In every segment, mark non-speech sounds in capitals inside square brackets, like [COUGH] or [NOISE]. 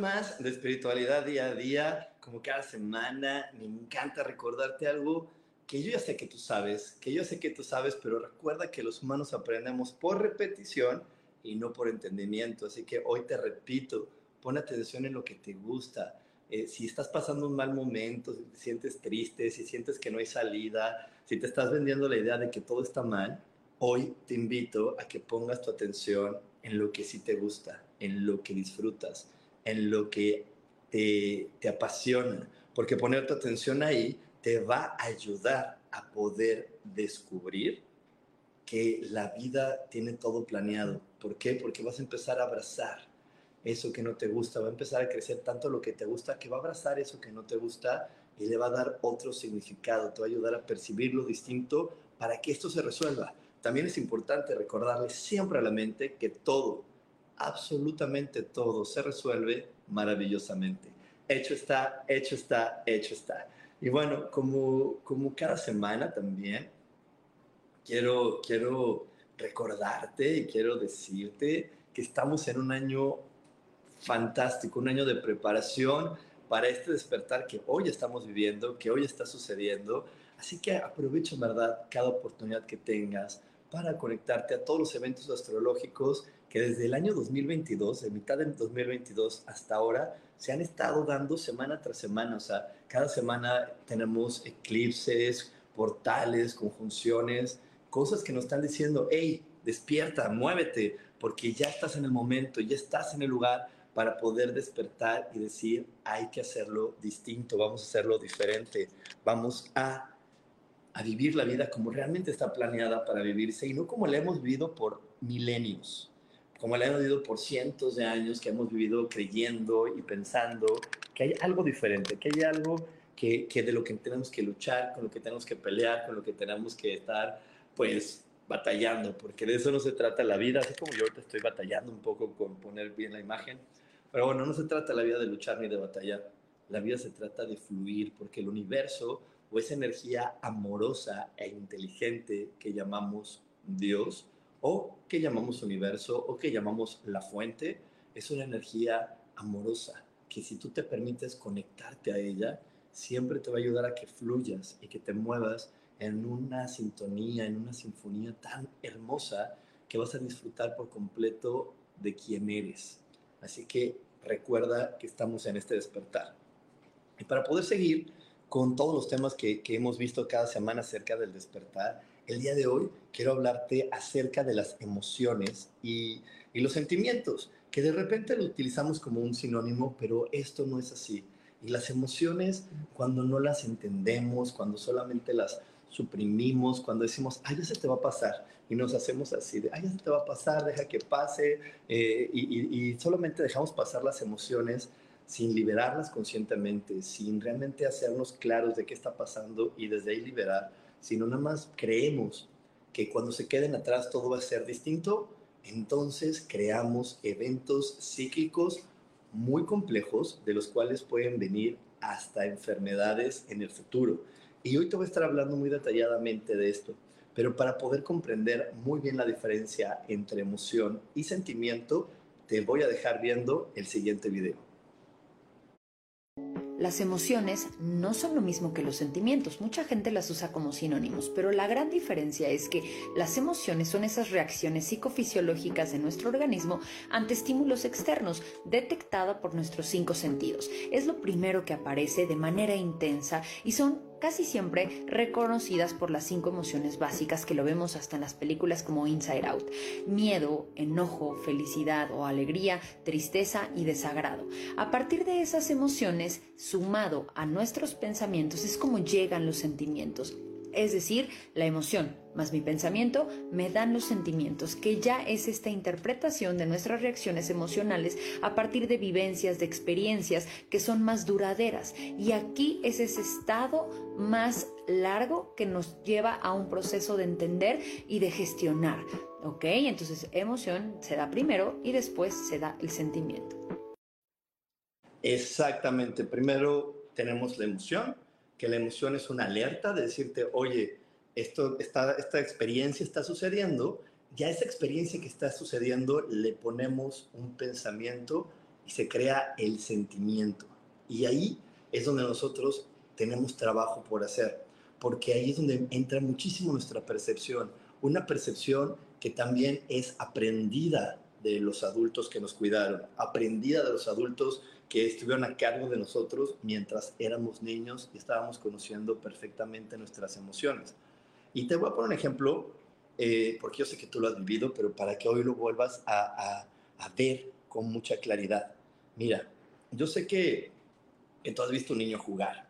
Más de espiritualidad día a día, como cada semana. Me encanta recordarte algo que yo ya sé que tú sabes, que yo sé que tú sabes, pero recuerda que los humanos aprendemos por repetición y no por entendimiento. Así que hoy te repito, pon atención en lo que te gusta. Eh, si estás pasando un mal momento, si te sientes triste, si sientes que no hay salida, si te estás vendiendo la idea de que todo está mal, hoy te invito a que pongas tu atención en lo que sí te gusta, en lo que disfrutas, en lo que te, te apasiona, porque poner tu atención ahí te va a ayudar a poder descubrir que la vida tiene todo planeado. ¿Por qué? Porque vas a empezar a abrazar eso que no te gusta, va a empezar a crecer tanto lo que te gusta que va a abrazar eso que no te gusta y le va a dar otro significado, te va a ayudar a percibir lo distinto para que esto se resuelva. También es importante recordarle siempre a la mente que todo, absolutamente todo, se resuelve maravillosamente. Hecho está, hecho está, hecho está. Y bueno, como, como cada semana también, quiero, quiero recordarte y quiero decirte que estamos en un año fantástico, un año de preparación para este despertar que hoy estamos viviendo, que hoy está sucediendo. Así que aprovecha, verdad, cada oportunidad que tengas para conectarte a todos los eventos astrológicos que desde el año 2022, de mitad del 2022 hasta ahora, se han estado dando semana tras semana. O sea, cada semana tenemos eclipses, portales, conjunciones, cosas que nos están diciendo, hey, despierta, muévete, porque ya estás en el momento, ya estás en el lugar para poder despertar y decir, hay que hacerlo distinto, vamos a hacerlo diferente, vamos a a vivir la vida como realmente está planeada para vivirse y no como la hemos vivido por milenios, como la hemos vivido por cientos de años que hemos vivido creyendo y pensando que hay algo diferente, que hay algo que, que de lo que tenemos que luchar, con lo que tenemos que pelear, con lo que tenemos que estar, pues, batallando, porque de eso no se trata la vida, así como yo ahorita estoy batallando un poco con poner bien la imagen, pero bueno, no se trata la vida de luchar ni de batallar, la vida se trata de fluir, porque el universo o esa energía amorosa e inteligente que llamamos Dios o que llamamos universo o que llamamos la fuente, es una energía amorosa que si tú te permites conectarte a ella, siempre te va a ayudar a que fluyas y que te muevas en una sintonía, en una sinfonía tan hermosa que vas a disfrutar por completo de quién eres. Así que recuerda que estamos en este despertar. Y para poder seguir, con todos los temas que, hemos visto cada semana acerca del despertar. El día de hoy quiero hablarte acerca de las emociones y, los sentimientos, que de repente lo utilizamos como un sinónimo, pero esto no es así. Y las emociones, cuando no las entendemos, cuando solamente las suprimimos, cuando decimos, ay, ya se te va a pasar, y nos hacemos así, de, ay, ya se te va a pasar, deja que pase, eh, y, solamente dejamos pasar las emociones, sin liberarlas conscientemente, sin realmente hacernos claros de qué está pasando y desde ahí liberar, sino nada más creemos que cuando se queden atrás todo va a ser distinto, entonces creamos eventos cíclicos muy complejos de los cuales pueden venir hasta enfermedades en el futuro. Y hoy te voy a estar hablando muy detalladamente de esto, pero para poder comprender muy bien la diferencia entre emoción y sentimiento, te voy a dejar viendo el siguiente video. Las emociones no son lo mismo que los sentimientos, mucha gente las usa como sinónimos, pero la gran diferencia es que las emociones son esas reacciones psicofisiológicas de nuestro organismo ante estímulos externos, detectada por nuestros cinco sentidos. Es lo primero que aparece de manera intensa y son casi siempre reconocidas por las cinco emociones básicas que lo vemos hasta en las películas como Inside Out. Miedo, enojo, felicidad o alegría, tristeza y desagrado. A partir de esas emociones, sumado a nuestros pensamientos, es como llegan los sentimientos es decir, la emoción más mi pensamiento me dan los sentimientos, que ya es esta interpretación de nuestras reacciones emocionales a partir de vivencias, de experiencias que son más duraderas. Y aquí es ese estado más largo que nos lleva a un proceso de entender y de gestionar. ¿Ok? Entonces, emoción se da primero y después se da el sentimiento. Exactamente. Primero tenemos la emoción que la emoción es una alerta de decirte, oye, esto, esta, esta experiencia está sucediendo, ya esa experiencia que está sucediendo le ponemos un pensamiento y se crea el sentimiento. Y ahí es donde nosotros tenemos trabajo por hacer, porque ahí es donde entra muchísimo nuestra percepción, una percepción que también es aprendida de los adultos que nos cuidaron, aprendida de los adultos que estuvieron a cargo de nosotros mientras éramos niños y estábamos conociendo perfectamente nuestras emociones. Y te voy a poner un ejemplo, eh, porque yo sé que tú lo has vivido, pero para que hoy lo vuelvas a, ver con mucha claridad. Mira, yo sé que, que tú has visto un niño jugar.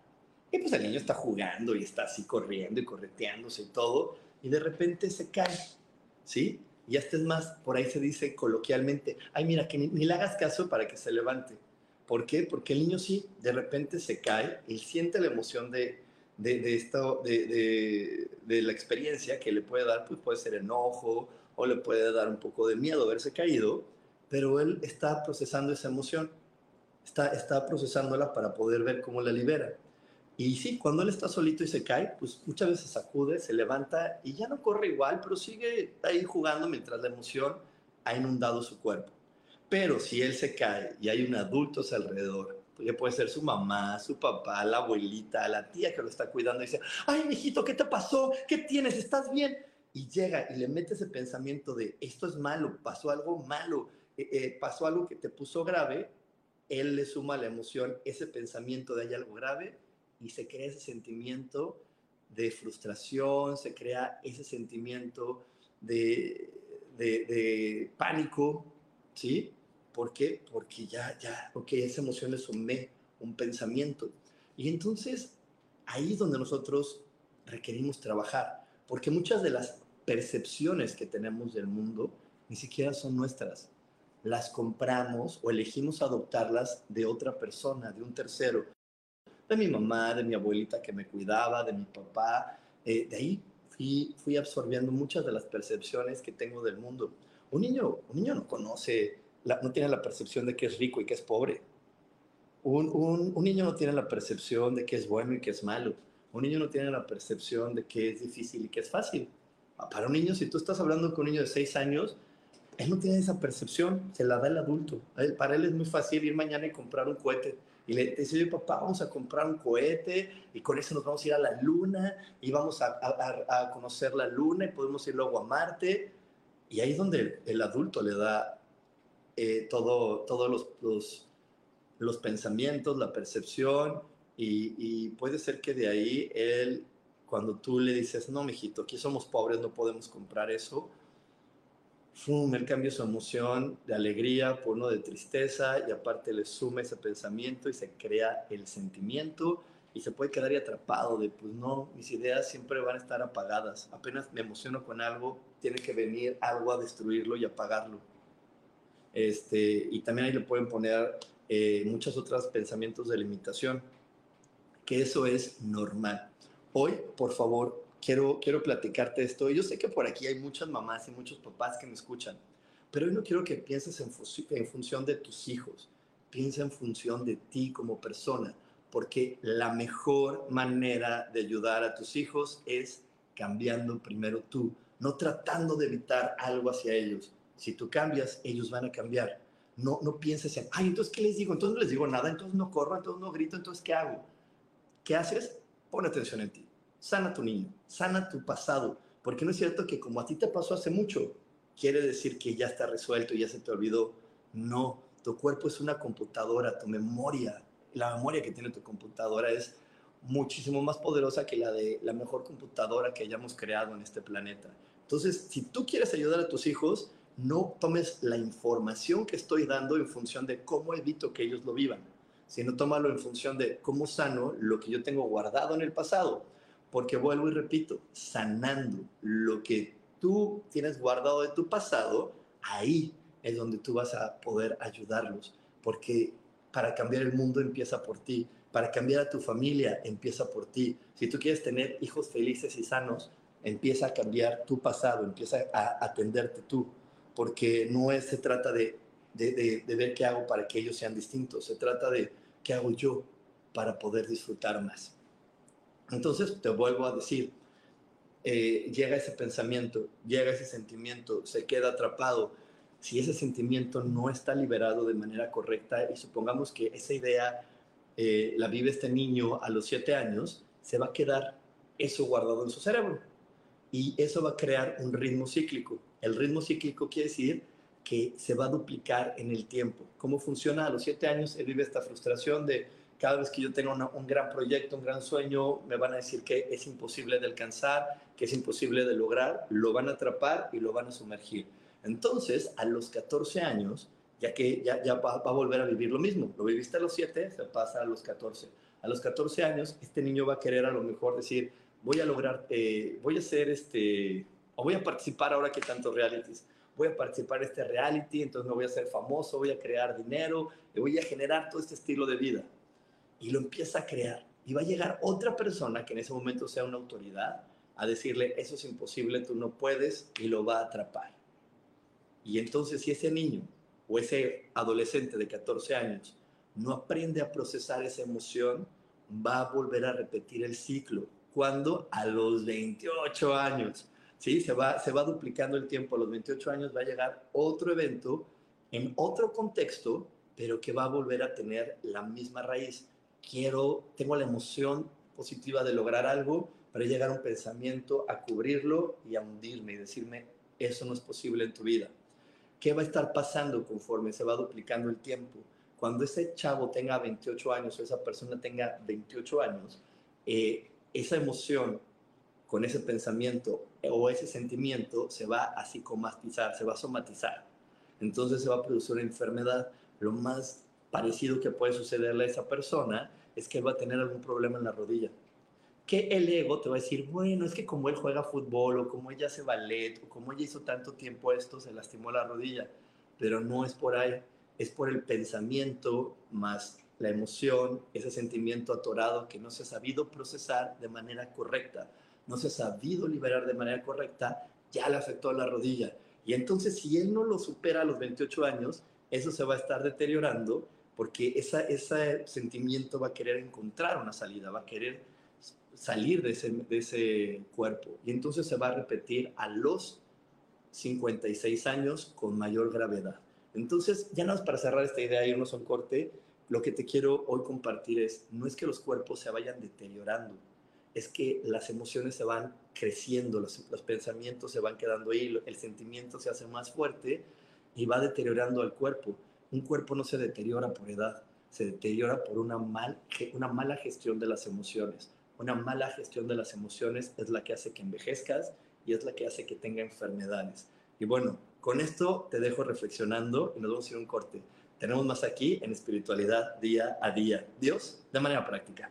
Y pues el niño está jugando y está así corriendo y correteándose y todo, y de repente se cae, ¿sí? Y hasta es más, por ahí se dice coloquialmente, ay, mira, que ni, ni le hagas caso para que se levante. ¿Por qué? Porque el niño sí, de repente se cae, y siente la emoción de, de, esto, de, de, la experiencia que le puede dar, pues puede ser enojo o le puede dar un poco de miedo haberse caído, pero él está procesando esa emoción, está, está procesándola para poder ver cómo la libera. Y sí, cuando él está solito y se cae, pues muchas veces sacude, se levanta y ya no corre igual, pero sigue ahí jugando mientras la emoción ha inundado su cuerpo. Pero si él se cae y hay un adulto alrededor, ya puede ser su mamá, su papá, la abuelita, la tía que lo está cuidando y dice, ay, mijito, ¿qué te pasó? ¿Qué tienes? ¿Estás bien? Y llega y le mete ese pensamiento de, esto es malo, pasó algo malo, eh, eh, pasó algo que te puso grave, él le suma la emoción, ese pensamiento de hay algo grave y se crea ese sentimiento de frustración, se crea ese sentimiento de, de, de pánico, ¿sí? ¿Por qué? Porque ya, ya, ok, esa emoción le sumé un pensamiento. Y entonces ahí es donde nosotros requerimos trabajar, porque muchas de las percepciones que tenemos del mundo ni siquiera son nuestras. Las compramos o elegimos adoptarlas de otra persona, de un tercero, de mi mamá, de mi abuelita que me cuidaba, de mi papá. Eh, de ahí fui, fui absorbiendo muchas de las percepciones que tengo del mundo. Un niño, un niño no conoce no tiene la percepción de que es rico y que es pobre. Un, un, niño no tiene la percepción de que es bueno y que es malo. Un niño no tiene la percepción de que es difícil y que es fácil. Ah, para un niño, si tú estás hablando con un niño de 6 años, él no tiene esa percepción, se la da el adulto. para él es muy fácil ir mañana y comprar un cohete. Y le dice, oye papá, vamos a comprar un cohete y con eso nos vamos a ir a la luna y vamos a, a, a conocer la luna y podemos ir luego a Marte. Y ahí es donde el adulto le da eh, todo, todos los, los, pensamientos, la percepción, y, puede ser que de ahí él, cuando tú le dices, no, mijito, aquí somos pobres, no podemos comprar eso, ¡fum! él cambia su emoción de alegría por uno de tristeza y aparte le suma ese pensamiento y se crea el sentimiento y se puede quedar atrapado de, pues no, mis ideas siempre van a estar apagadas. Apenas me emociono con algo, tiene que venir algo a destruirlo y apagarlo. Este, y también ahí le pueden poner eh, muchos otros pensamientos de limitación, que eso es normal. Hoy, por favor, quiero, quiero platicarte esto. Yo sé que por aquí hay muchas mamás y muchos papás que me escuchan, pero hoy no quiero que pienses en, en función de tus hijos, piensa en función de ti como persona, porque la mejor manera de ayudar a tus hijos es cambiando primero tú, no tratando de evitar algo hacia ellos, si tú cambias, ellos van a cambiar. No, no pienses en, ay, entonces, ¿qué les digo? Entonces no les digo nada, entonces no corro, entonces no grito, entonces, ¿qué hago? ¿Qué haces? Pon atención en ti. Sana tu niño, sana tu pasado, porque no es cierto que como a ti te pasó hace mucho, quiere decir que ya está resuelto ya se te olvidó. No, tu cuerpo es una computadora, tu memoria, la memoria que tiene tu computadora es muchísimo más poderosa que la de la mejor computadora que hayamos creado en este planeta. Entonces, si tú quieres ayudar a tus hijos, no tomes la información que estoy dando en función de cómo evito que ellos lo vivan, sino tómalo en función de cómo sano lo que yo tengo guardado en el pasado. Porque vuelvo y repito, sanando lo que tú tienes guardado de tu pasado, ahí es donde tú vas a poder ayudarlos. Porque para cambiar el mundo empieza por ti, para cambiar a tu familia empieza por ti. Si tú quieres tener hijos felices y sanos, empieza a cambiar tu pasado, empieza a atenderte tú, porque no es, se trata de, de, ver qué hago para que ellos sean distintos, se trata de qué hago yo para poder disfrutar más. Entonces, te vuelvo a decir, eh, llega ese pensamiento, llega ese sentimiento, se queda atrapado. Si ese sentimiento no está liberado de manera correcta y supongamos que esa idea eh, la vive este niño a los siete años, se va a quedar eso guardado en su cerebro. Y eso va a crear un ritmo cíclico. El ritmo cíclico quiere decir que se va a duplicar en el tiempo. ¿Cómo funciona? A los siete años él vive esta frustración de cada vez que yo tengo un gran proyecto, un gran sueño, me van a decir que es imposible de alcanzar, que es imposible de lograr, lo van a atrapar y lo van a sumergir. Entonces, a los 14 años, ya que ya, va, a volver a vivir lo mismo. Lo viviste a los 7, se pasa a los 14. A los 14 años, este niño va a querer a lo mejor decir, voy a lograr, eh, voy a hacer este, o voy a participar ahora que tantos realities. Voy a participar en este reality, entonces me voy a hacer famoso, voy a crear dinero, le voy a generar todo este estilo de vida. Y lo empieza a crear. Y va a llegar otra persona que en ese momento sea una autoridad a decirle, eso es imposible, tú no puedes, y lo va a atrapar. Y entonces si ese niño o ese adolescente de 14 años no aprende a procesar esa emoción, va a volver a repetir el ciclo. cuando A los 28 años. ¿Sí? Se va, se va duplicando el tiempo. A los 28 años va a llegar otro evento en otro contexto, pero que va a volver a tener la misma raíz. Quiero, tengo la emoción positiva de lograr algo, pero llegar un pensamiento a cubrirlo y a hundirme y decirme, eso no es posible en tu vida. ¿Qué va a estar pasando conforme se va duplicando el tiempo? Cuando ese chavo tenga 28 años o esa persona tenga 28 años, eh, esa emoción con ese pensamiento o ese sentimiento se va a psicomatizar, se va a somatizar. Entonces se va a producir una enfermedad. Lo más parecido que puede sucederle a esa persona es que va a tener algún problema en la rodilla que el ego te va a decir, bueno, es que como él juega fútbol o como ella hace ballet o como ella hizo tanto tiempo esto, se lastimó la rodilla, pero no es por ahí, es por el pensamiento más la emoción, ese sentimiento atorado que no se ha sabido procesar de manera correcta, no se ha sabido liberar de manera correcta, ya le afectó a la rodilla. Y entonces si él no lo supera a los 28 años, eso se va a estar deteriorando porque esa, ese sentimiento va a querer encontrar una salida, va a querer salir de ese, de ese cuerpo. Y entonces se va a repetir a los 56 años con mayor gravedad. Entonces, ya nada más para cerrar esta idea irnos a un corte, lo que te quiero hoy compartir es, no es que los cuerpos se vayan deteriorando, es que las emociones se van creciendo, los, los pensamientos se van quedando ahí, el sentimiento se hace más fuerte y va deteriorando al cuerpo. Un cuerpo no se deteriora por edad, se deteriora por una, mal, una mala gestión de las emociones. Una mala gestión de las emociones es la que hace que envejezcas y es la que hace que tenga enfermedades. Y bueno, con esto te dejo reflexionando y nos vamos a ir un corte. Tenemos más aquí en espiritualidad día a día. Dios, de manera práctica.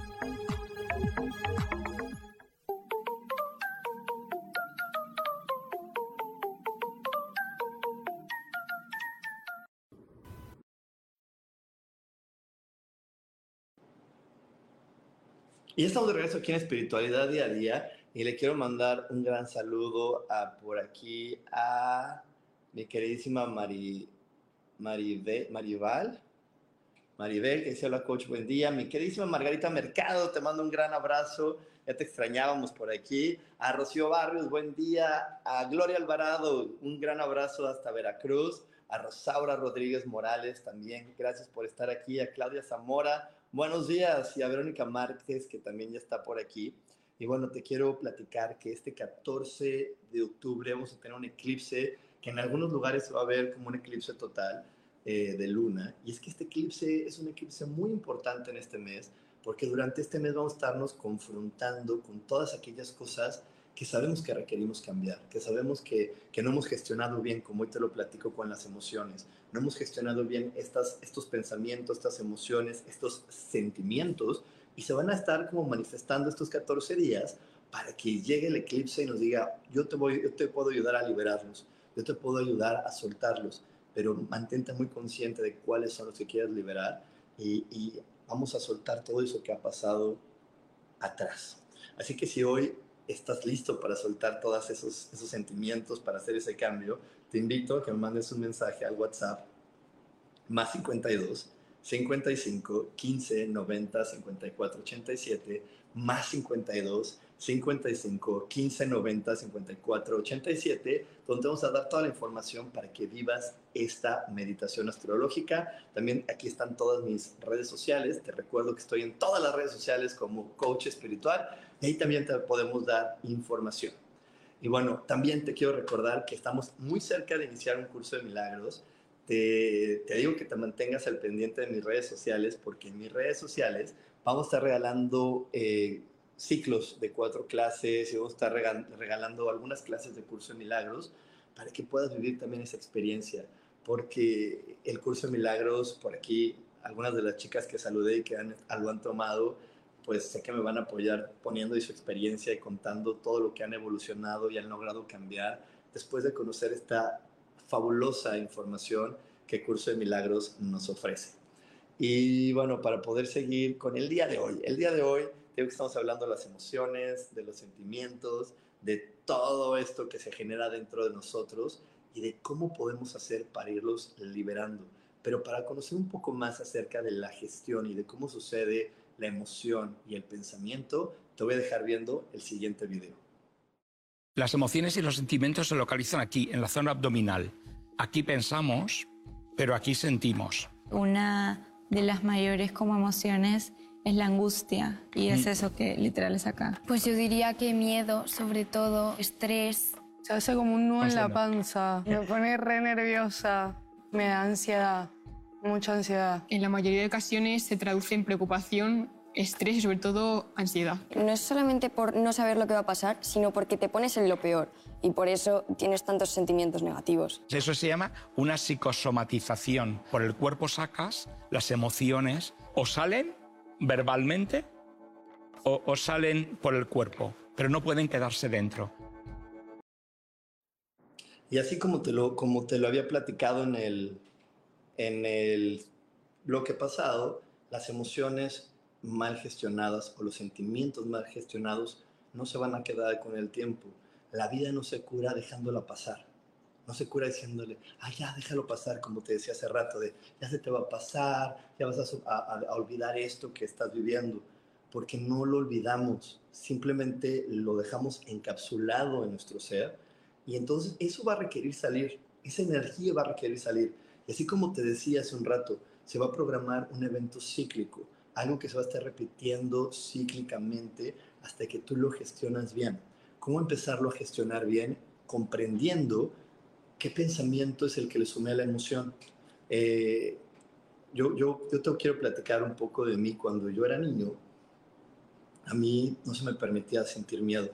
Y estamos de regreso aquí en Espiritualidad Día a Día y le quiero mandar un gran saludo a por aquí a mi queridísima Mari, Maribel, Maribel, Maribel, que dice hola coach, buen día. Mi queridísima Margarita Mercado, te mando un gran abrazo. Ya te extrañábamos por aquí. A Rocío Barrios, buen día. A Gloria Alvarado, un gran abrazo hasta Veracruz. A Rosaura Rodríguez Morales también, gracias por estar aquí. A Claudia Zamora, Buenos días y a Verónica Márquez, que también ya está por aquí. Y bueno, te quiero platicar que este 14 de octubre vamos a tener un eclipse que en algunos lugares se va a ver como un eclipse total eh, de luna. Y es que este eclipse es un eclipse muy importante en este mes, porque durante este mes vamos a estarnos confrontando con todas aquellas cosas que sabemos que requerimos cambiar, que sabemos que, que, no hemos gestionado bien, como hoy te lo platico con las emociones, no hemos gestionado bien estas, estos pensamientos, estas emociones, estos sentimientos, y se van a estar como manifestando estos 14 días para que llegue el eclipse y nos diga, yo te, voy, yo te puedo ayudar a liberarlos, yo te puedo ayudar a soltarlos, pero mantente muy consciente de cuáles son los que quieres liberar y, y vamos a soltar todo eso que ha pasado atrás. Así que si hoy estás listo para soltar todos esos, esos sentimientos, para hacer ese cambio, te invito a que me mandes un mensaje al WhatsApp más 52 55 15 90 54 87 más 52 55 15 90 54 87, donde vamos a dar toda la información para que vivas esta meditación astrológica. También aquí están todas mis redes sociales. Te recuerdo que estoy en todas las redes sociales como coach espiritual y ahí también te podemos dar información. Y bueno, también te quiero recordar que estamos muy cerca de iniciar un curso de milagros. Te, te digo que te mantengas al pendiente de mis redes sociales porque en mis redes sociales vamos a estar regalando eh, ciclos de cuatro clases y vamos a estar regalando algunas clases de curso de milagros para que puedas vivir también esa experiencia. Porque el curso de milagros, por aquí, algunas de las chicas que saludé y que han, lo han tomado, pues sé que me van a apoyar poniendo su experiencia y contando todo lo que han evolucionado y han logrado cambiar después de conocer esta fabulosa información que Curso de Milagros nos ofrece. Y bueno, para poder seguir con el día de hoy, el día de hoy Creo que estamos hablando de las emociones, de los sentimientos, de todo esto que se genera dentro de nosotros y de cómo podemos hacer para irlos liberando. Pero para conocer un poco más acerca de la gestión y de cómo sucede la emoción y el pensamiento, te voy a dejar viendo el siguiente video. Las emociones y los sentimientos se localizan aquí, en la zona abdominal. Aquí pensamos, pero aquí sentimos. Una de las mayores como emociones es la angustia y es eso que literal es acá. Pues yo diría que miedo, sobre todo, estrés. Se hace como un nudo en la panza, me pone re nerviosa, me da ansiedad, mucha ansiedad. En la mayoría de ocasiones se traduce en preocupación, estrés y sobre todo ansiedad. No es solamente por no saber lo que va a pasar, sino porque te pones en lo peor y por eso tienes tantos sentimientos negativos. Eso se llama una psicosomatización. Por el cuerpo sacas las emociones o salen verbalmente o, salen por el cuerpo. pero no pueden quedarse dentro. Y así como te lo, como te lo había platicado en el, en el bloque pasado, las emociones mal gestionadas o los sentimientos mal gestionados no se van a quedar con el tiempo. La vida no se cura dejándola pasar. No se cura diciéndole, ya, déjalo pasar, como te decía hace rato, de ya se te va a pasar, ya vas a, a olvidar esto que estás viviendo, porque no lo olvidamos, simplemente lo dejamos encapsulado en nuestro ser y entonces eso va a requerir salir, esa energía va a requerir salir. Y así como te decía hace un rato, se va a programar un evento cíclico, algo que se va a estar repitiendo cíclicamente hasta que tú lo gestionas bien. ¿Cómo empezarlo a gestionar bien? Comprendiendo qué pensamiento es el que le sume a la emoción. Eh, yo, yo, yo te quiero platicar un poco de mí. Cuando yo era niño, a mí no se me permitía sentir miedo.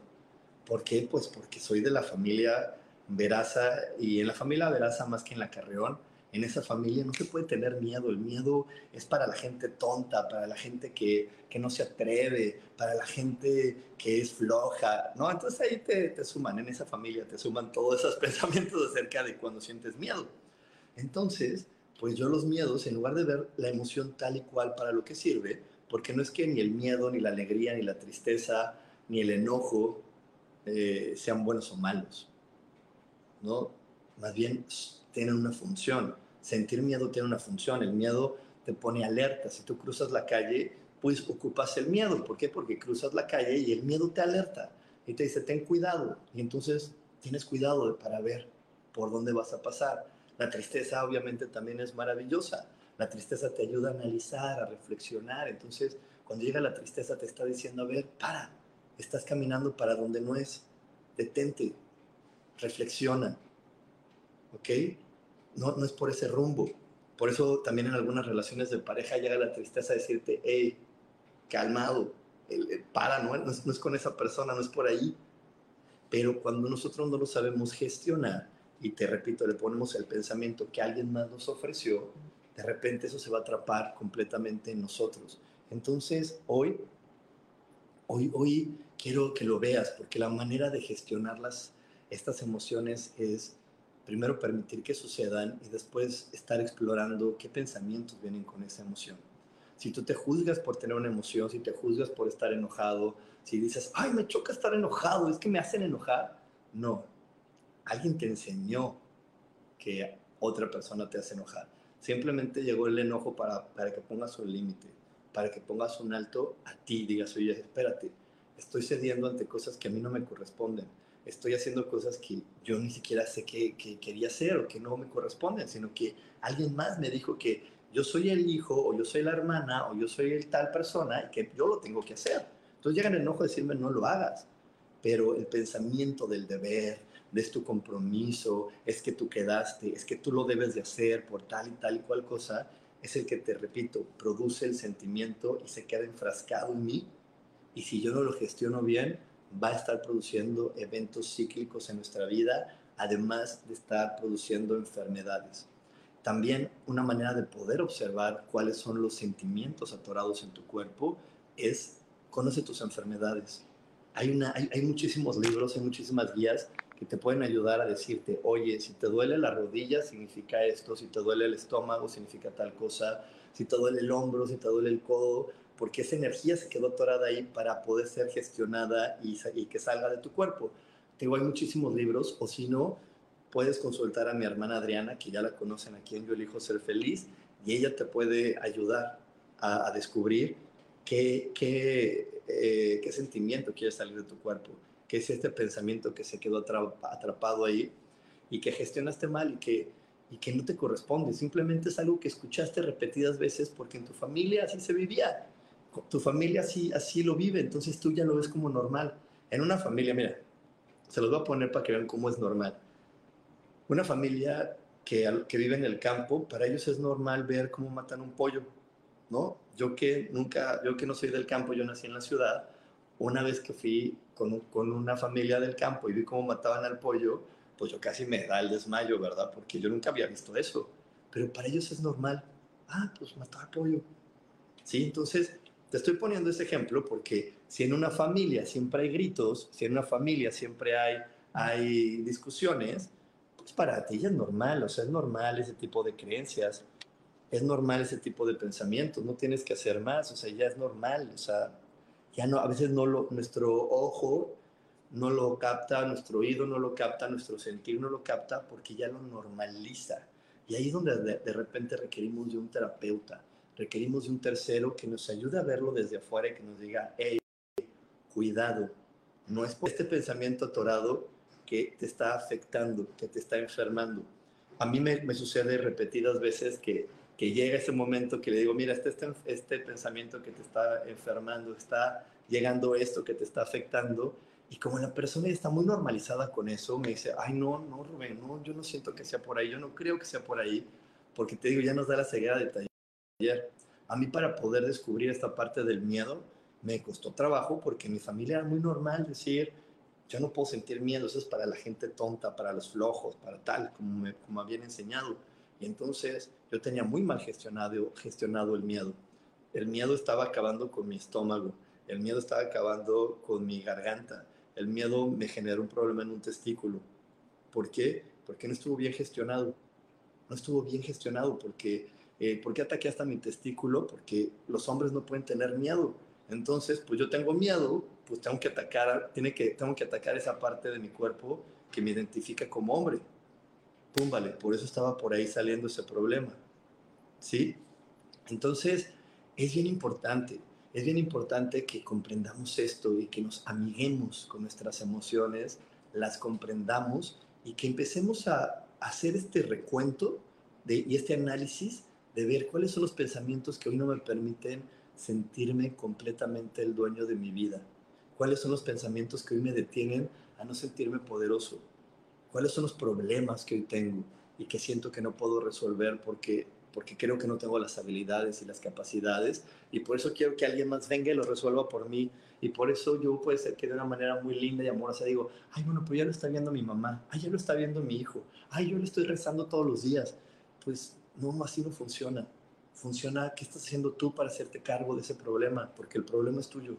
¿Por qué? Pues porque soy de la familia Veraza y en la familia Veraza más que en la Carreón, en esa familia no se puede tener miedo. El miedo es para la gente tonta, para la gente que, que no se atreve, para la gente que es floja, ¿no? Entonces ahí te, te suman, en esa familia te suman todos esos [LAUGHS] pensamientos acerca de cuando sientes miedo. Entonces, pues yo los miedos, en lugar de ver la emoción tal y cual para lo que sirve, porque no es que ni el miedo, ni la alegría, ni la tristeza, ni el enojo, eh, sean buenos o malos, ¿no? Más bien tienen una función. Sentir miedo tiene una función. El miedo te pone alerta. Si tú cruzas la calle, pues ocupas el miedo. ¿Por qué? Porque cruzas la calle y el miedo te alerta y te dice, ten cuidado. Y entonces tienes cuidado para ver por dónde vas a pasar. La tristeza obviamente también es maravillosa. La tristeza te ayuda a analizar, a reflexionar. Entonces, cuando llega la tristeza te está diciendo, a ver, para, estás caminando para donde no es, detente, reflexiona, ¿ok? No, no es por ese rumbo. Por eso también en algunas relaciones de pareja llega la tristeza a decirte, hey, calmado, para, no, no, es, no es con esa persona, no es por ahí. Pero cuando nosotros no lo sabemos gestionar, y te repito, le ponemos el pensamiento que alguien más nos ofreció, de repente eso se va a atrapar completamente en nosotros. Entonces, hoy, hoy, hoy quiero que lo veas, porque la manera de gestionar estas emociones es primero permitir que sucedan y después estar explorando qué pensamientos vienen con esa emoción. Si tú te juzgas por tener una emoción, si te juzgas por estar enojado, si dices, ay, me choca estar enojado, es que me hacen enojar, no. Alguien te enseñó que otra persona te hace enojar. Simplemente llegó el enojo para, para que pongas un límite, para que pongas un alto a ti, digas, oye, espérate, estoy cediendo ante cosas que a mí no me corresponden. Estoy haciendo cosas que yo ni siquiera sé que, quería hacer o que no me corresponden, sino que alguien más me dijo que yo soy el hijo o yo soy la hermana o yo soy el tal persona y que yo lo tengo que hacer. Entonces llega el enojo de decirme no lo hagas, pero el pensamiento del deber, de tu compromiso, es que tú quedaste, es que tú lo debes de hacer por tal y tal y cual cosa, es el que te repito, produce el sentimiento y se queda enfrascado en mí y si yo no lo gestiono bien, va a estar produciendo eventos cíclicos en nuestra vida, además de estar produciendo enfermedades. También una manera de poder observar cuáles son los sentimientos atorados en tu cuerpo es conoce tus enfermedades. Hay, una, hay, muchísimos libros, hay muchísimas guías que te pueden ayudar a decirte, oye, si te duele la rodilla significa esto, si te duele el estómago significa tal cosa, si te duele el hombro, si te duele el codo, porque esa energía se quedó atorada ahí para poder ser gestionada y, que salga de tu cuerpo. Tengo hay muchísimos libros, o si no, puedes consultar a mi hermana Adriana, que ya la conocen aquí en Yo Elijo Ser Feliz, y ella te puede ayudar a, descubrir qué, qué, eh, qué sentimiento quiere salir de tu cuerpo, qué es este pensamiento que se quedó atrapado ahí y que gestionaste mal y que, y que no te corresponde. Simplemente es algo que escuchaste repetidas veces porque en tu familia así se vivía tu familia así, así lo vive, entonces tú ya lo ves como normal. En una familia, mira, se los voy a poner para que vean cómo es normal. Una familia que, que vive en el campo, para ellos es normal ver cómo matan un pollo, ¿no? Yo que nunca, yo que no soy del campo, yo nací en la ciudad, una vez que fui con, con una familia del campo y vi cómo mataban al pollo, pues yo casi me da el desmayo, ¿verdad? Porque yo nunca había visto eso. Pero para ellos es normal. Ah, pues matar pollo. Sí, entonces Te estoy poniendo ese ejemplo porque si en una familia siempre hay gritos, si en una familia siempre hay, hay discusiones, pues para ti ya es normal, o sea, es normal ese tipo de creencias, es normal ese tipo de pensamientos, no tienes que hacer más, o sea, ya es normal, o sea, ya no, a veces no lo, nuestro ojo no lo capta, nuestro oído no lo capta, nuestro sentir no lo capta porque ya lo normaliza. Y ahí es donde de, de repente requerimos de un terapeuta, requerimos de un tercero que nos ayude a verlo desde afuera y que nos diga, hey, cuidado, no es por este pensamiento atorado que te está afectando, que te está enfermando. A mí me, me sucede repetidas veces que, que, llega ese momento que le digo, mira, este, este, este pensamiento que te está enfermando, está llegando esto que te está afectando, y como la persona está muy normalizada con eso, me dice, ay, no, no, Rubén, no, yo no siento que sea por ahí, yo no creo que sea por ahí, porque te digo, ya nos da la ceguera de taller. A mí para poder descubrir esta parte del miedo, me costó trabajo porque en mi familia era muy normal decir, yo no puedo sentir miedo, eso es para la gente tonta, para los flojos, para tal, como me como habían enseñado. Y entonces yo tenía muy mal gestionado, gestionado el miedo. El miedo estaba acabando con mi estómago, el miedo estaba acabando con mi garganta, el miedo me generó un problema en un testículo. ¿Por qué? Porque no estuvo bien gestionado. No estuvo bien gestionado porque, eh, ¿por qué ataqué hasta mi testículo? Porque los hombres no pueden tener miedo. Entonces, pues yo tengo miedo, pues tengo que atacar, tiene que, tengo que atacar esa parte de mi cuerpo que me identifica como hombre. Pum, vale, por eso estaba por ahí saliendo ese problema. ¿Sí? Entonces, es bien importante es bien importante que comprendamos esto y que nos amiguemos con nuestras emociones, las comprendamos y que empecemos a hacer este recuento de, y este análisis de ver cuáles son los pensamientos que hoy no me permiten sentirme completamente el dueño de mi vida. ¿Cuáles son los pensamientos que hoy me detienen a no sentirme poderoso? ¿Cuáles son los problemas que hoy tengo y que siento que no puedo resolver porque porque creo que no tengo las habilidades y las capacidades y por eso quiero que alguien más venga y lo resuelva por mí y por eso yo puede ser que de una manera muy linda y amorosa digo, ay bueno, pues ya lo está viendo mi mamá, ay ya lo está viendo mi hijo, ay yo le estoy rezando todos los días. Pues no, así no funciona. Funciona, ¿qué estás haciendo tú para hacerte cargo de ese problema? Porque el problema es tuyo.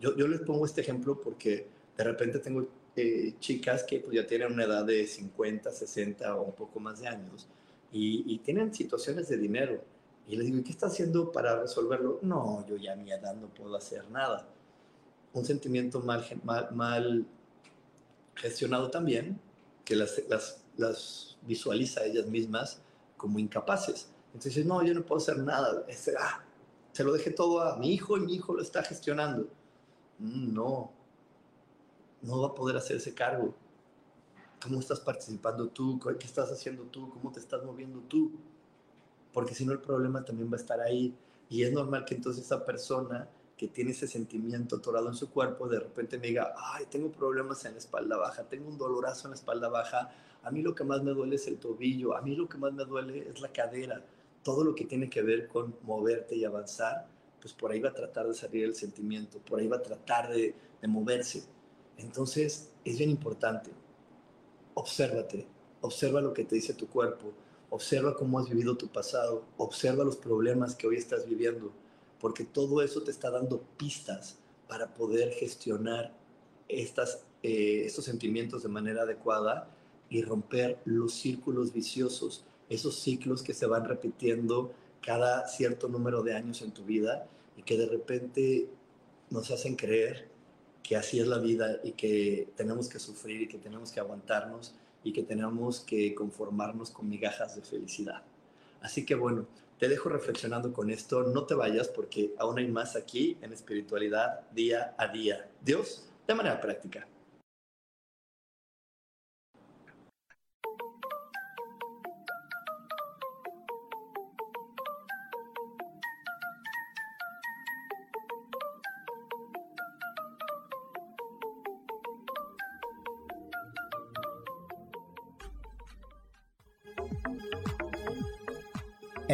Yo, yo les pongo este ejemplo porque de repente tengo eh, chicas que pues, ya tienen una edad de 50, 60 o un poco más de años y, tienen situaciones de dinero. Y les digo, ¿y qué está haciendo para resolverlo? No, yo ya a mi edad no puedo hacer nada. Un sentimiento mal, mal, mal gestionado también, que las, las, las, visualiza ellas mismas como incapaces. Entonces, no, yo no puedo hacer nada. ah, se lo dejé todo a mi hijo y mi hijo lo está gestionando. Mm, no, no va a poder hacerse cargo cómo estás participando tú, qué estás haciendo tú, cómo te estás moviendo tú. Porque si no, el problema también va a estar ahí. Y es normal que entonces esa persona que tiene ese sentimiento atorado en su cuerpo, de repente me diga, ay, tengo problemas en la espalda baja, tengo un dolorazo en la espalda baja, a mí lo que más me duele es el tobillo, a mí lo que más me duele es la cadera, todo lo que tiene que ver con moverte y avanzar, pues por ahí va a tratar de salir el sentimiento, por ahí va a tratar de, de moverse. Entonces, es bien importante obsérvate, observa lo que te dice tu cuerpo, observa cómo has vivido tu pasado, observa los problemas que hoy estás viviendo, porque todo eso te está dando pistas para poder gestionar eh, estos sentimientos de manera adecuada y romper los círculos viciosos, esos ciclos que se van repitiendo cada cierto número de años en tu vida y que de repente nos hacen creer que así es la vida y que tenemos que sufrir y que tenemos que aguantarnos y que tenemos que conformarnos con migajas de felicidad. Así que bueno, te dejo reflexionando con esto, no te vayas porque aún hay más aquí en espiritualidad día a día. Dios, de manera práctica.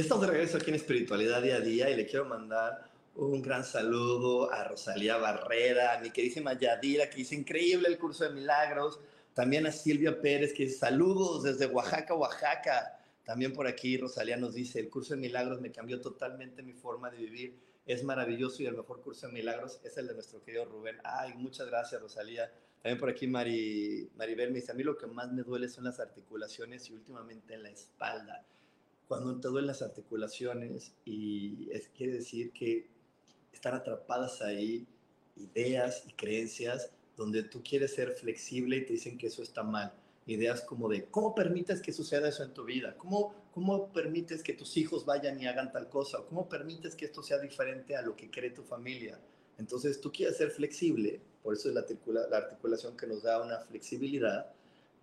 Y estamos de regreso aquí en Espiritualidad Día a Día y le quiero mandar un gran saludo a Rosalía Barrera, a mi queridísima Yadira, que dice increíble el curso de milagros. También a Silvia Pérez, que dice saludos desde Oaxaca, Oaxaca. También por aquí Rosalía nos dice, el curso de milagros me cambió totalmente mi forma de vivir. Es maravilloso y el mejor curso de milagros es el de nuestro querido Rubén. Ay, muchas gracias Rosalía. También por aquí Mari, Maribel me dice, a mí lo que más me duele son las articulaciones y últimamente en la espalda cuando te duelen las articulaciones y es, quiere decir que están atrapadas ahí ideas y creencias donde tú quieres ser flexible y te dicen que eso está mal. Ideas como de, ¿cómo permites que suceda eso en tu vida? ¿Cómo, cómo permites que tus hijos vayan y hagan tal cosa? ¿Cómo permites que esto sea diferente a lo que cree tu familia? Entonces tú quieres ser flexible, por eso es la, la articulación que nos da una flexibilidad,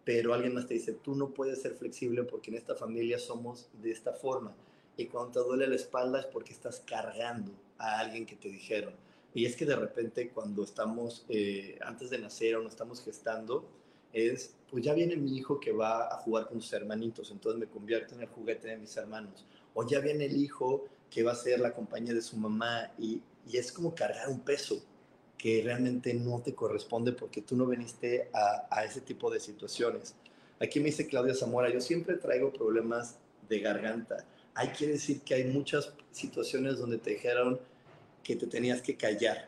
pero alguien más te dice, tú no puedes ser flexible porque en esta familia somos de esta forma. Y cuando te duele la espalda es porque estás cargando a alguien que te dijeron. Y es que de repente cuando estamos eh, antes de nacer o no estamos gestando, es, pues ya viene mi hijo que va a jugar con sus hermanitos, entonces me convierto en el juguete de mis hermanos. O ya viene el hijo que va a ser la compañía de su mamá y, y es como cargar un peso que realmente no te corresponde porque tú no viniste a, a, ese tipo de situaciones. Aquí me dice Claudia Zamora, yo siempre traigo problemas de garganta. Hay que decir que hay muchas situaciones donde te dijeron que te tenías que callar.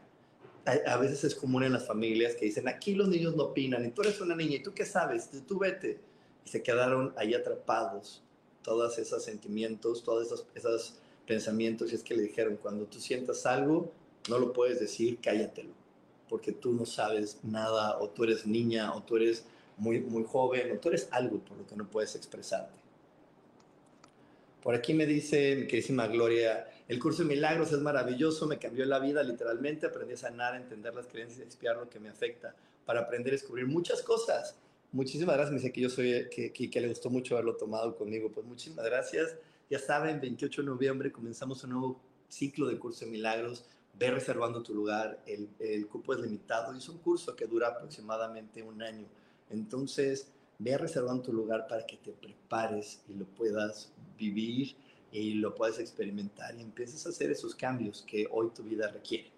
A, a, veces es común en las familias que dicen, aquí los niños no opinan, y tú eres una niña, ¿y tú qué sabes? Tú vete. Y se quedaron ahí atrapados todos esos sentimientos, todos esos, esos pensamientos, y es que le dijeron, cuando tú sientas algo, no lo puedes decir, cállatelo porque tú no sabes nada, o tú eres niña, o tú eres muy, muy joven, o tú eres algo por lo que no puedes expresarte. Por aquí me dice mi queridísima Gloria, el curso de milagros es maravilloso, me cambió la vida literalmente, aprendí a sanar, a entender las creencias y expiar lo que me afecta, para aprender a descubrir muchas cosas. Muchísimas gracias, me dice que yo soy, que, que, que le gustó mucho haberlo tomado conmigo, pues muchísimas gracias. Ya saben, 28 de noviembre comenzamos un nuevo ciclo de curso de milagros ve reservando tu lugar, el, el, cupo es limitado y es un curso que dura aproximadamente un año. Entonces, ve reservando tu lugar para que te prepares y lo puedas vivir y lo puedas experimentar y empieces a hacer esos cambios que hoy tu vida requiere.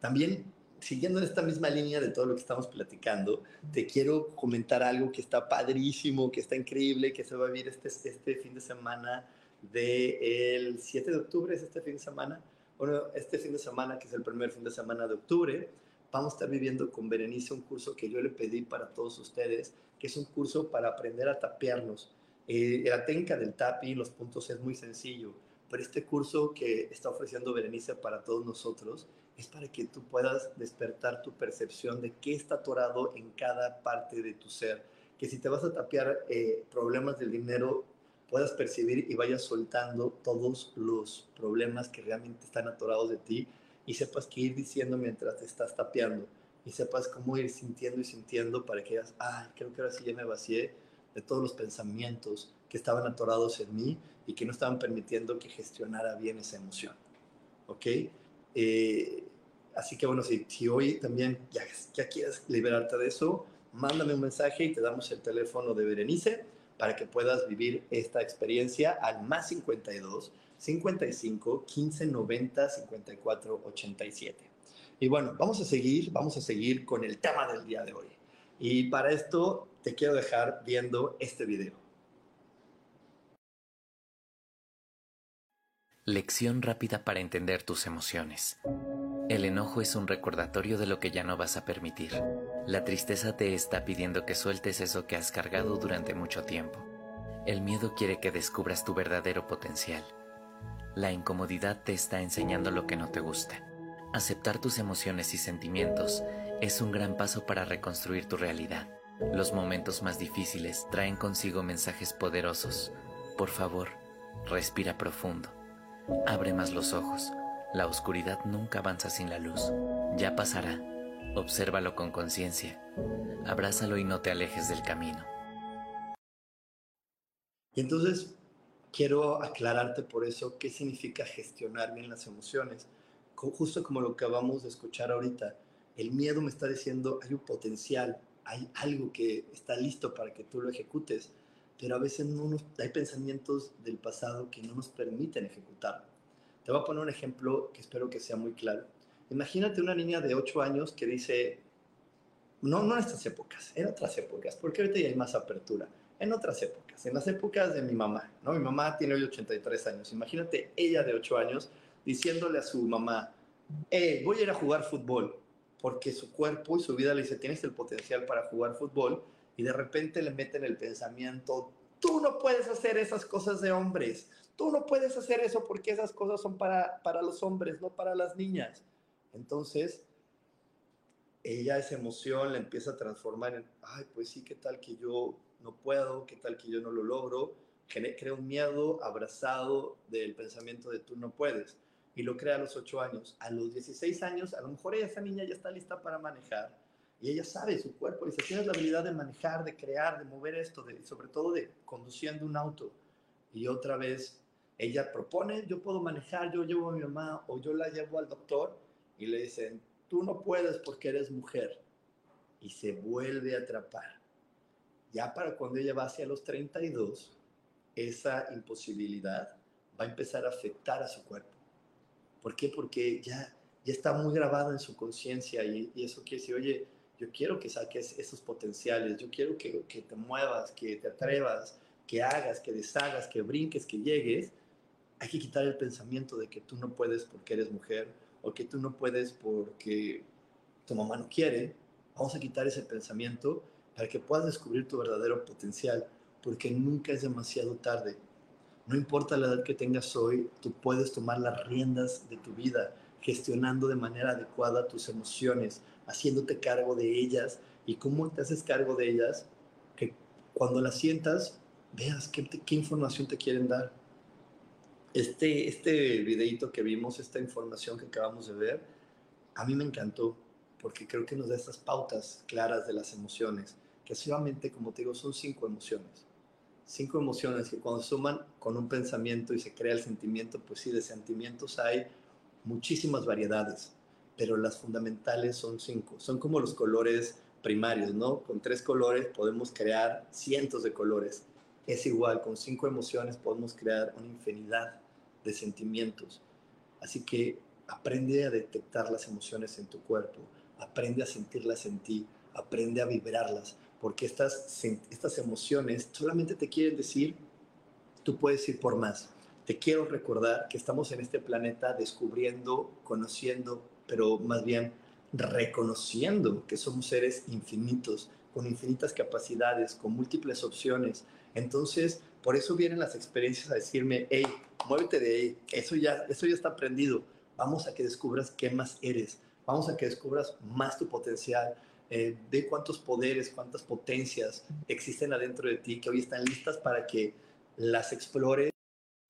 También, siguiendo en esta misma línea de todo lo que estamos platicando, te quiero comentar algo que está padrísimo, que está increíble, que se va a vivir este, este fin de semana del de 7 de octubre, es este fin de semana, bueno, este fin de semana, que es el primer fin de semana de octubre, vamos a estar viviendo con Berenice un curso que yo le pedí para todos ustedes, que es un curso para aprender a tapearnos. Eh, la técnica del tapi, los puntos es muy sencillo, pero este curso que está ofreciendo Berenice para todos nosotros es para que tú puedas despertar tu percepción de qué está atorado en cada parte de tu ser. Que si te vas a tapear eh, problemas del dinero, puedas percibir y vayas soltando todos los problemas que realmente están atorados de ti y sepas qué ir diciendo mientras te estás tapeando y sepas cómo ir sintiendo y sintiendo para que digas, ah, creo que ahora sí ya me vacié de todos los pensamientos que estaban atorados en mí y que no estaban permitiendo que gestionara bien esa emoción. ¿Ok? Eh, así que bueno, si, si hoy también ya, ya quieres liberarte de eso, mándame un mensaje y te damos el teléfono de Berenice para que puedas vivir esta experiencia al más 52 55 15 90 54 87. Y bueno, vamos a seguir, vamos a seguir con el tema del día de hoy. Y para esto te quiero dejar viendo este video. Lección rápida para entender tus emociones. El enojo es un recordatorio de lo que ya no vas a permitir. La tristeza te está pidiendo que sueltes eso que has cargado durante mucho tiempo. El miedo quiere que descubras tu verdadero potencial. La incomodidad te está enseñando lo que no te gusta. Aceptar tus emociones y sentimientos es un gran paso para reconstruir tu realidad. Los momentos más difíciles traen consigo mensajes poderosos. Por favor, respira profundo. Abre más los ojos. La oscuridad nunca avanza sin la luz. Ya pasará. Obsérvalo con conciencia. Abrázalo y no te alejes del camino. Y entonces quiero aclararte por eso qué significa gestionar bien las emociones. Justo como lo que acabamos de escuchar ahorita, el miedo me está diciendo hay un potencial, hay algo que está listo para que tú lo ejecutes, pero a veces no hay pensamientos del pasado que no nos permiten ejecutarlo. Te voy a poner un ejemplo que espero que sea muy claro. Imagínate una niña de 8 años que dice, no, no en estas épocas, en otras épocas, porque ahorita ya hay más apertura, en otras épocas, en las épocas de mi mamá, ¿no? Mi mamá tiene hoy 83 años, imagínate ella de 8 años diciéndole a su mamá, eh, voy a ir a jugar fútbol, porque su cuerpo y su vida le dice, tienes el potencial para jugar fútbol, y de repente le meten el pensamiento, tú no puedes hacer esas cosas de hombres, tú no puedes hacer eso porque esas cosas son para, para los hombres, no para las niñas. Entonces, ella esa emoción la empieza a transformar en, ay, pues sí, ¿qué tal que yo no puedo? ¿Qué tal que yo no lo logro? Crea un miedo abrazado del pensamiento de tú no puedes y lo crea a los 8 años. A los 16 años, a lo mejor esa niña ya está lista para manejar y ella sabe, su cuerpo dice, tienes la habilidad de manejar, de crear, de mover esto, de, sobre todo de conduciendo un auto. Y otra vez, ella propone, yo puedo manejar, yo llevo a mi mamá o yo la llevo al doctor y le dicen, tú no puedes porque eres mujer. Y se vuelve a atrapar. Ya para cuando ella va hacia los 32, esa imposibilidad va a empezar a afectar a su cuerpo. ¿Por qué? Porque ya, ya está muy grabada en su conciencia y, eso quiere decir, oye, yo quiero que saques esos potenciales, yo quiero que, que te muevas, que te atrevas, que hagas, que deshagas, que brinques, que llegues. Hay que quitar el pensamiento de que tú no puedes porque eres mujer o que tú no puedes porque tu mamá no quiere. Vamos a quitar ese pensamiento para que puedas descubrir tu verdadero potencial, porque nunca es demasiado tarde. No importa la edad que tengas hoy, tú puedes tomar las riendas de tu vida, gestionando de manera adecuada tus emociones, haciéndote cargo de ellas y cómo te haces cargo de ellas, que cuando las sientas, veas qué, qué información te quieren dar. Este, este videito que vimos, esta información que acabamos de ver, a mí me encantó porque creo que nos da estas pautas claras de las emociones, que solamente, como te digo, son cinco emociones cinco emociones que cuando suman con un pensamiento y se crea el sentimiento, pues sí, de sentimientos hay muchísimas variedades, pero las fundamentales son cinco. Son como los colores primarios, ¿no? Con tres colores podemos crear cientos de colores. Es igual, con cinco emociones podemos crear una infinidad de sentimientos. Así que aprende a detectar las emociones en tu cuerpo, aprende a sentirlas en ti, aprende a vibrarlas porque estas, estas emociones solamente te quieren decir, tú puedes ir por más. Te quiero recordar que estamos en este planeta descubriendo, conociendo, pero más bien reconociendo que somos seres infinitos, con infinitas capacidades, con múltiples opciones. Entonces, por eso vienen las experiencias a decirme, hey, muévete de ahí, eso ya, eso ya está aprendido. vamos a que descubras qué más eres, vamos a que descubras más tu potencial, eh, de cuántos poderes, cuántas potencias existen adentro de ti que hoy están listas para que las explores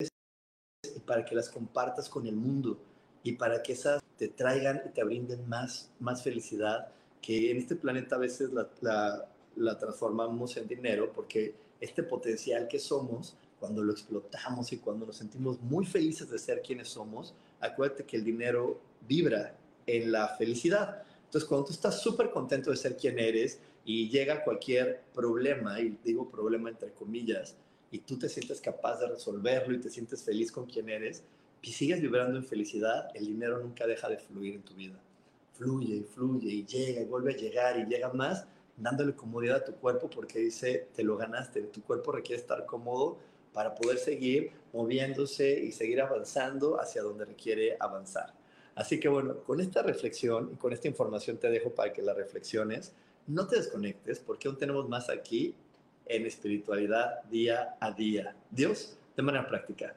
y para que las compartas con el mundo y para que esas te traigan y te brinden más, más felicidad, que en este planeta a veces la, transformamos en dinero porque este potencial que somos, cuando lo explotamos y cuando nos sentimos muy felices de ser quienes somos, acuérdate que el dinero vibra en la felicidad. Entonces, cuando tú estás súper contento de ser quien eres y llega cualquier problema, y digo problema entre comillas, y tú te sientes capaz de resolverlo y te sientes feliz con quien eres, y sigues vibrando en felicidad, el dinero nunca deja de fluir en tu vida. Fluye y fluye y llega y vuelve a llegar y llega más, dándole comodidad a tu cuerpo porque dice, te lo ganaste, tu cuerpo requiere estar cómodo para poder seguir moviéndose y seguir avanzando hacia donde requiere avanzar. Así que bueno, con esta reflexión y con esta información te dejo para que la reflexiones. No te desconectes porque aún tenemos más aquí en espiritualidad día a día. Dios, de manera práctica.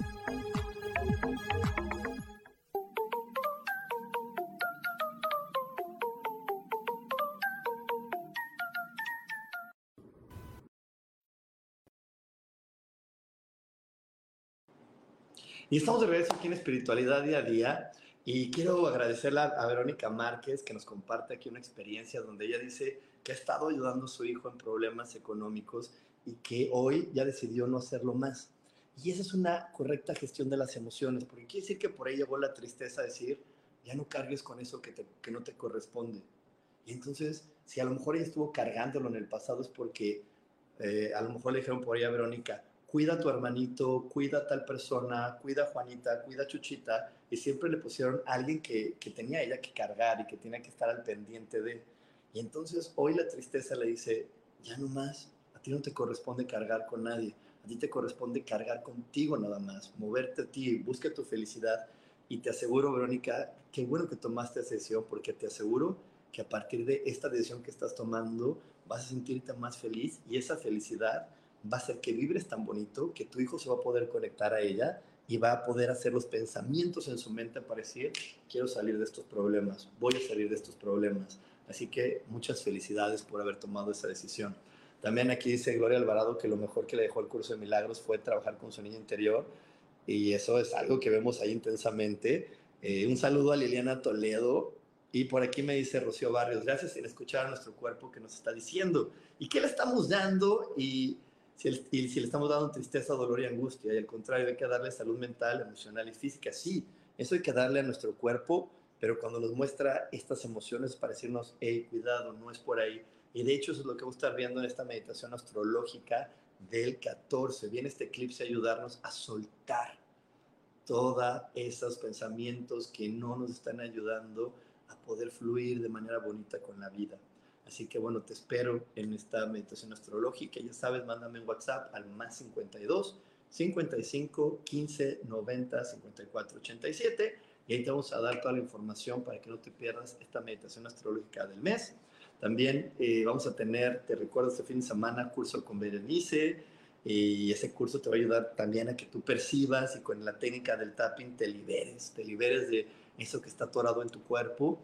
Y estamos de regreso aquí en Espiritualidad Día a Día. Y quiero agradecerle a Verónica Márquez que nos comparte aquí una experiencia donde ella dice que ha estado ayudando a su hijo en problemas económicos y que hoy ya decidió no hacerlo más. Y esa es una correcta gestión de las emociones, porque quiere decir que por ahí llegó la tristeza a decir, ya no cargues con eso que, te, que no te corresponde. Y entonces, si a lo mejor ella estuvo cargándolo en el pasado es porque eh, a lo mejor le dijeron por ahí a Verónica, cuida a tu hermanito, cuida a tal persona, cuida a Juanita, cuida a Chuchita, y siempre le pusieron a alguien que, que tenía ella que cargar y que tenía que estar al pendiente de. Y entonces hoy la tristeza le dice, ya no más, a ti no te corresponde cargar con nadie, a ti te corresponde cargar contigo nada más, moverte a ti, busca tu felicidad. Y te aseguro, Verónica, qué bueno que tomaste esa decisión, porque te aseguro que a partir de esta decisión que estás tomando vas a sentirte más feliz y esa felicidad va a hacer que vibres tan bonito que tu hijo se va a poder conectar a ella y va a poder hacer los pensamientos en su mente para decir, quiero salir de estos problemas, voy a salir de estos problemas. Así que muchas felicidades por haber tomado esa decisión. También aquí dice Gloria Alvarado que lo mejor que le dejó el curso de milagros fue trabajar con su niño interior y eso es algo que vemos ahí intensamente. Eh, un saludo a Liliana Toledo y por aquí me dice Rocío Barrios, gracias por escuchar a nuestro cuerpo que nos está diciendo y qué le estamos dando y si, si le estamos dando tristeza, dolor y angustia y al contrario hay que darle salud mental, emocional y física. Sí, eso hay que darle a nuestro cuerpo, pero cuando nos muestra estas emociones para decirnos, hey, cuidado, no es por ahí y de hecho eso es lo que vamos a estar viendo en esta meditación astrológica del 14. Viene este eclipse a ayudarnos a soltar todos esos pensamientos que no nos están ayudando a poder fluir de manera bonita con la vida. Así que bueno, te espero en esta meditación astrológica. Ya sabes, mándame un WhatsApp al más 52 55 15 90 54 87 y ahí te vamos a dar toda la información para que no te pierdas esta meditación astrológica del mes. También eh, vamos a tener, te recuerdo, este fin de semana curso con Berenice y ese curso te va a ayudar también a que tú percibas y con la técnica del tapping te liberes, te liberes de eso que está atorado en tu cuerpo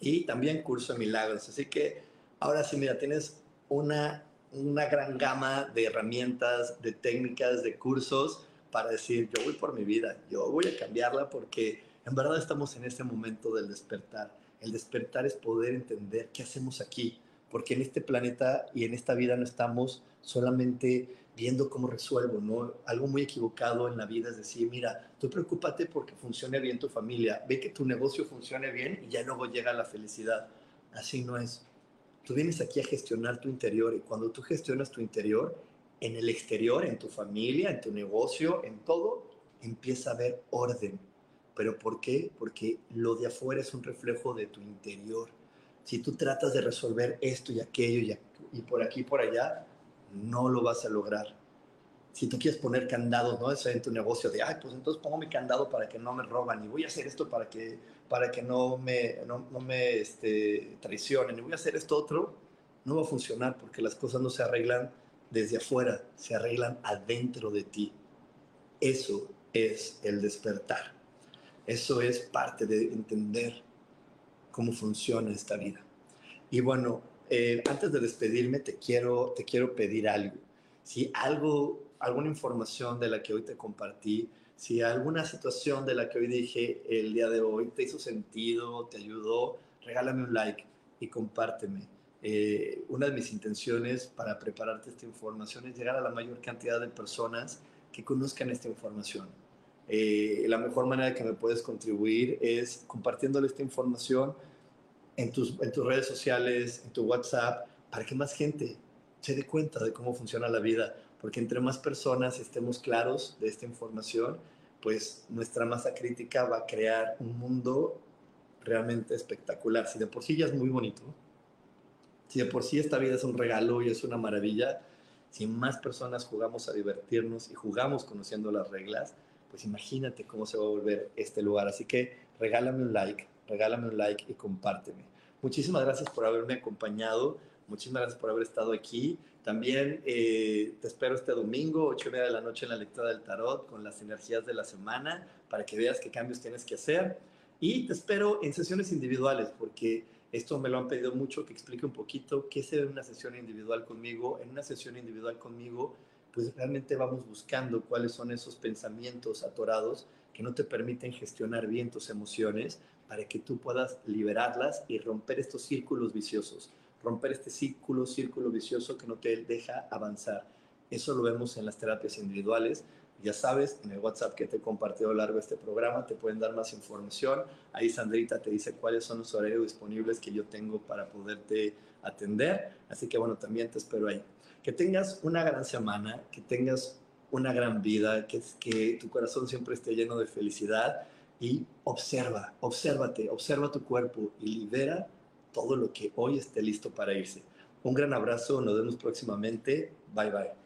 y también curso de milagros. Así que ahora sí, mira, tienes una, una gran gama de herramientas, de técnicas, de cursos para decir, yo voy por mi vida, yo voy a cambiarla porque en verdad estamos en este momento del despertar el despertar es poder entender qué hacemos aquí, porque en este planeta y en esta vida no estamos solamente viendo cómo resuelvo, ¿no? Algo muy equivocado en la vida es decir, mira, tú preocúpate porque funcione bien tu familia, ve que tu negocio funcione bien y ya luego llega la felicidad. Así no es. Tú vienes aquí a gestionar tu interior y cuando tú gestionas tu interior, en el exterior, en tu familia, en tu negocio, en todo, empieza a haber orden, ¿Pero por qué? Porque lo de afuera es un reflejo de tu interior. Si tú tratas de resolver esto y aquello y, por aquí y por allá, no lo vas a lograr. Si tú quieres poner candados, ¿no? Eso en tu negocio de, ay, pues entonces pongo mi candado para que no me roban y voy a hacer esto para que, para que no me, no, no me este, traicionen y voy a hacer esto otro, no va a funcionar porque las cosas no se arreglan desde afuera, se arreglan adentro de ti. Eso es el despertar. Eso es parte de entender cómo funciona esta vida. Y bueno, eh, antes de despedirme, te quiero, te quiero pedir algo. Si algo, alguna información de la que hoy te compartí, si alguna situación de la que hoy dije el día de hoy te hizo sentido, te ayudó, regálame un like y compárteme. Eh, una de mis intenciones para prepararte esta información es llegar a la mayor cantidad de personas que conozcan esta información eh, la mejor manera que me puedes contribuir es compartiéndole esta información en tus, en tus redes sociales, en tu WhatsApp, para que más gente se dé cuenta de cómo funciona la vida. Porque entre más personas estemos claros de esta información, pues nuestra masa crítica va a crear un mundo realmente espectacular. Si de por sí ya es muy bonito, si de por sí esta vida es un regalo y es una maravilla, si más personas jugamos a divertirnos y jugamos conociendo las reglas, pues imagínate cómo se va a volver este lugar. Así que regálame un like, regálame un like y compárteme. Muchísimas gracias por haberme acompañado, muchísimas gracias por haber estado aquí. También eh, te espero este domingo, 8 y media de la noche en la lectura del tarot con las energías de la semana para que veas qué cambios tienes que hacer. Y te espero en sesiones individuales porque esto me lo han pedido mucho, que explique un poquito qué se ve en una sesión individual conmigo. En una sesión individual conmigo pues realmente vamos buscando cuáles son esos pensamientos atorados que no te permiten gestionar bien tus emociones para que tú puedas liberarlas y romper estos círculos viciosos, romper este círculo, círculo vicioso que no te deja avanzar. Eso lo vemos en las terapias individuales. Ya sabes, en el WhatsApp que te he compartido a lo largo de este programa te pueden dar más información. Ahí Sandrita te dice cuáles son los horarios disponibles que yo tengo para poderte atender. Así que bueno, también te espero ahí que tengas una gran semana, que tengas una gran vida, que, que tu corazón siempre esté lleno de felicidad y observa, obsérvate, observa tu cuerpo y libera todo lo que hoy esté listo para irse. Un gran abrazo, nos vemos próximamente. Bye bye.